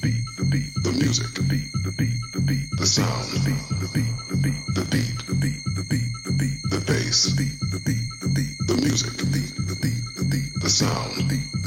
beat, the beat, the music, the beat, the beat, the beat, the sound, the beat, the beat, the beat, the beat, the beat, the beat, the beat, the bass, the beat, the beat, the beat, the music, the beat, the beat, the beat, the sound, the beat.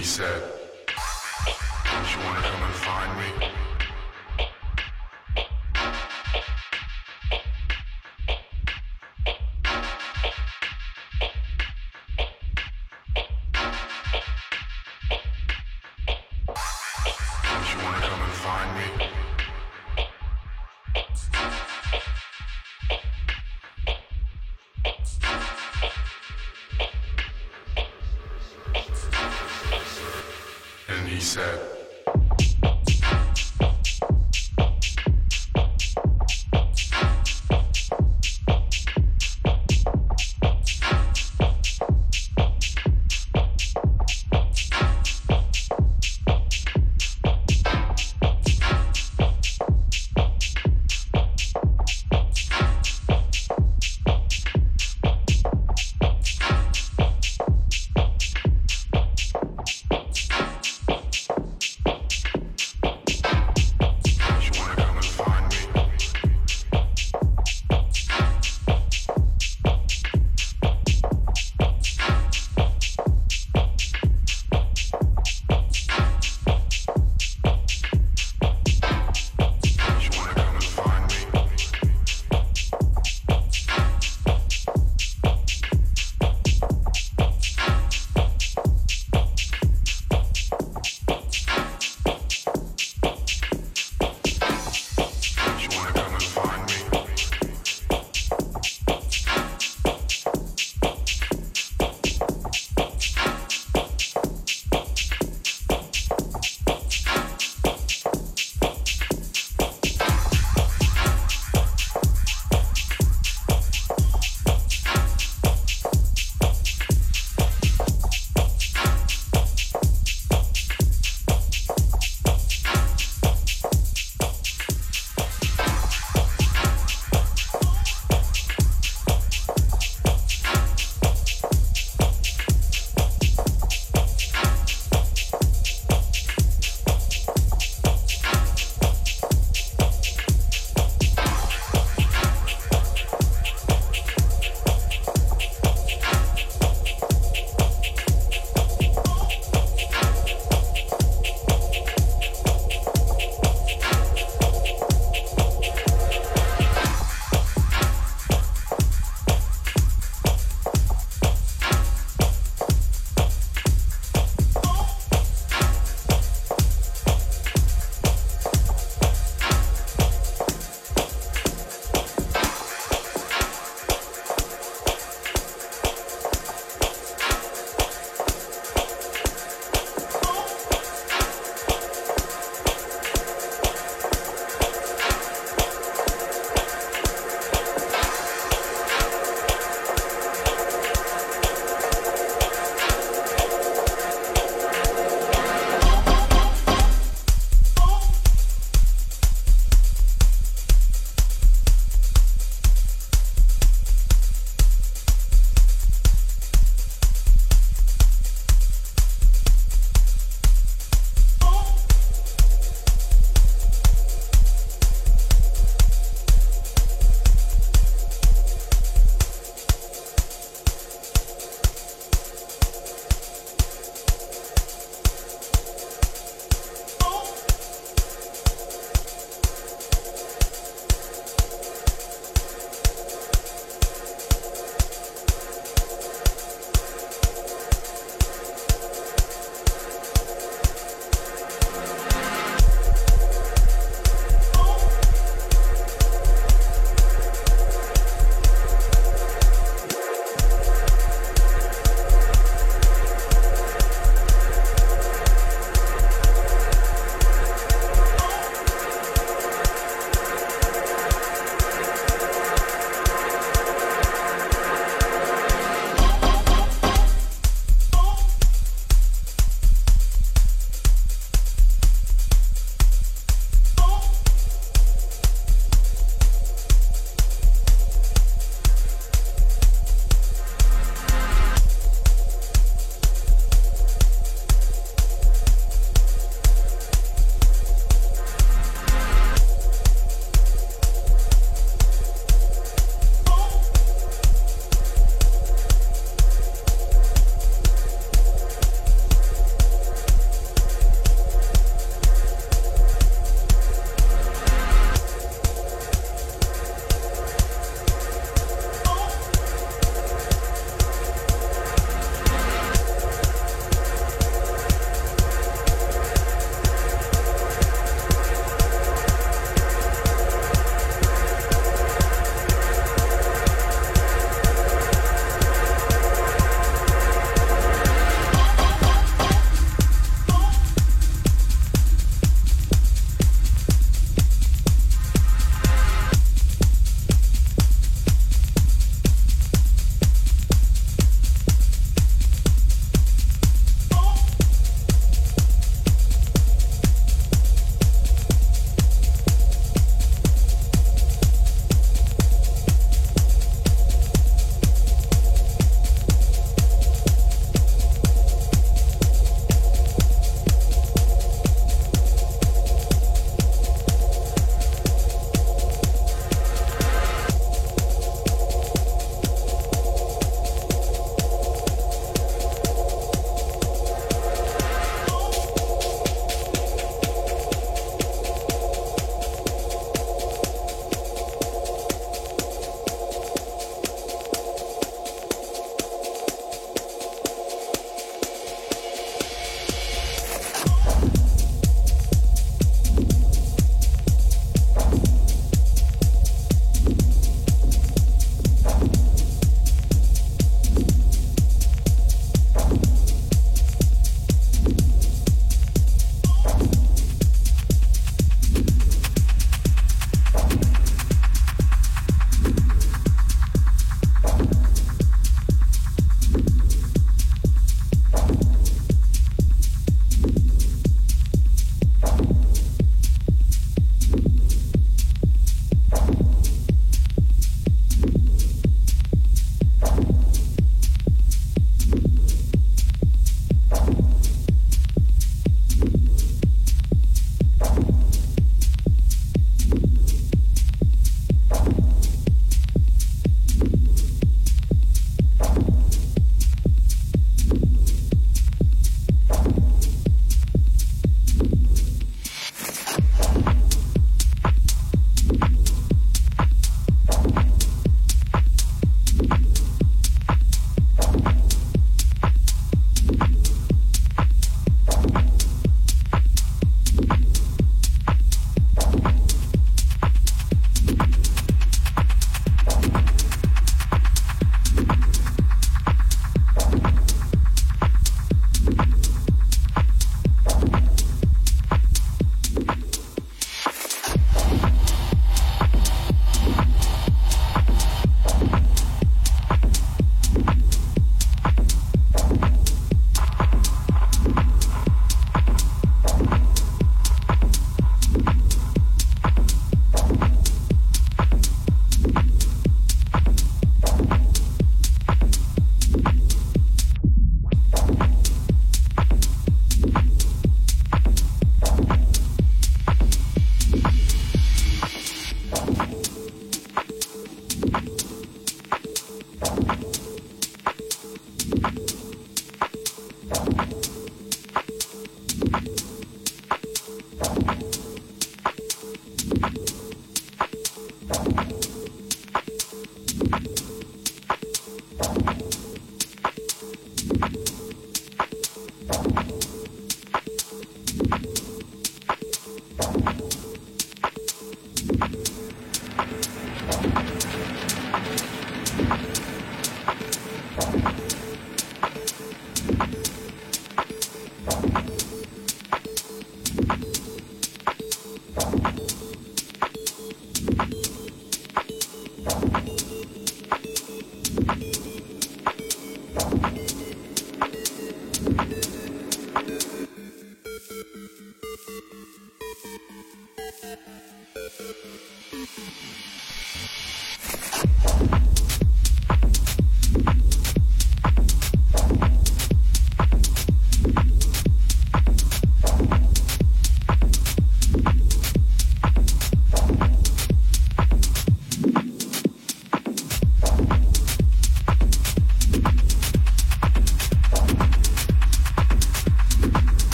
He said, You wanna come and find me?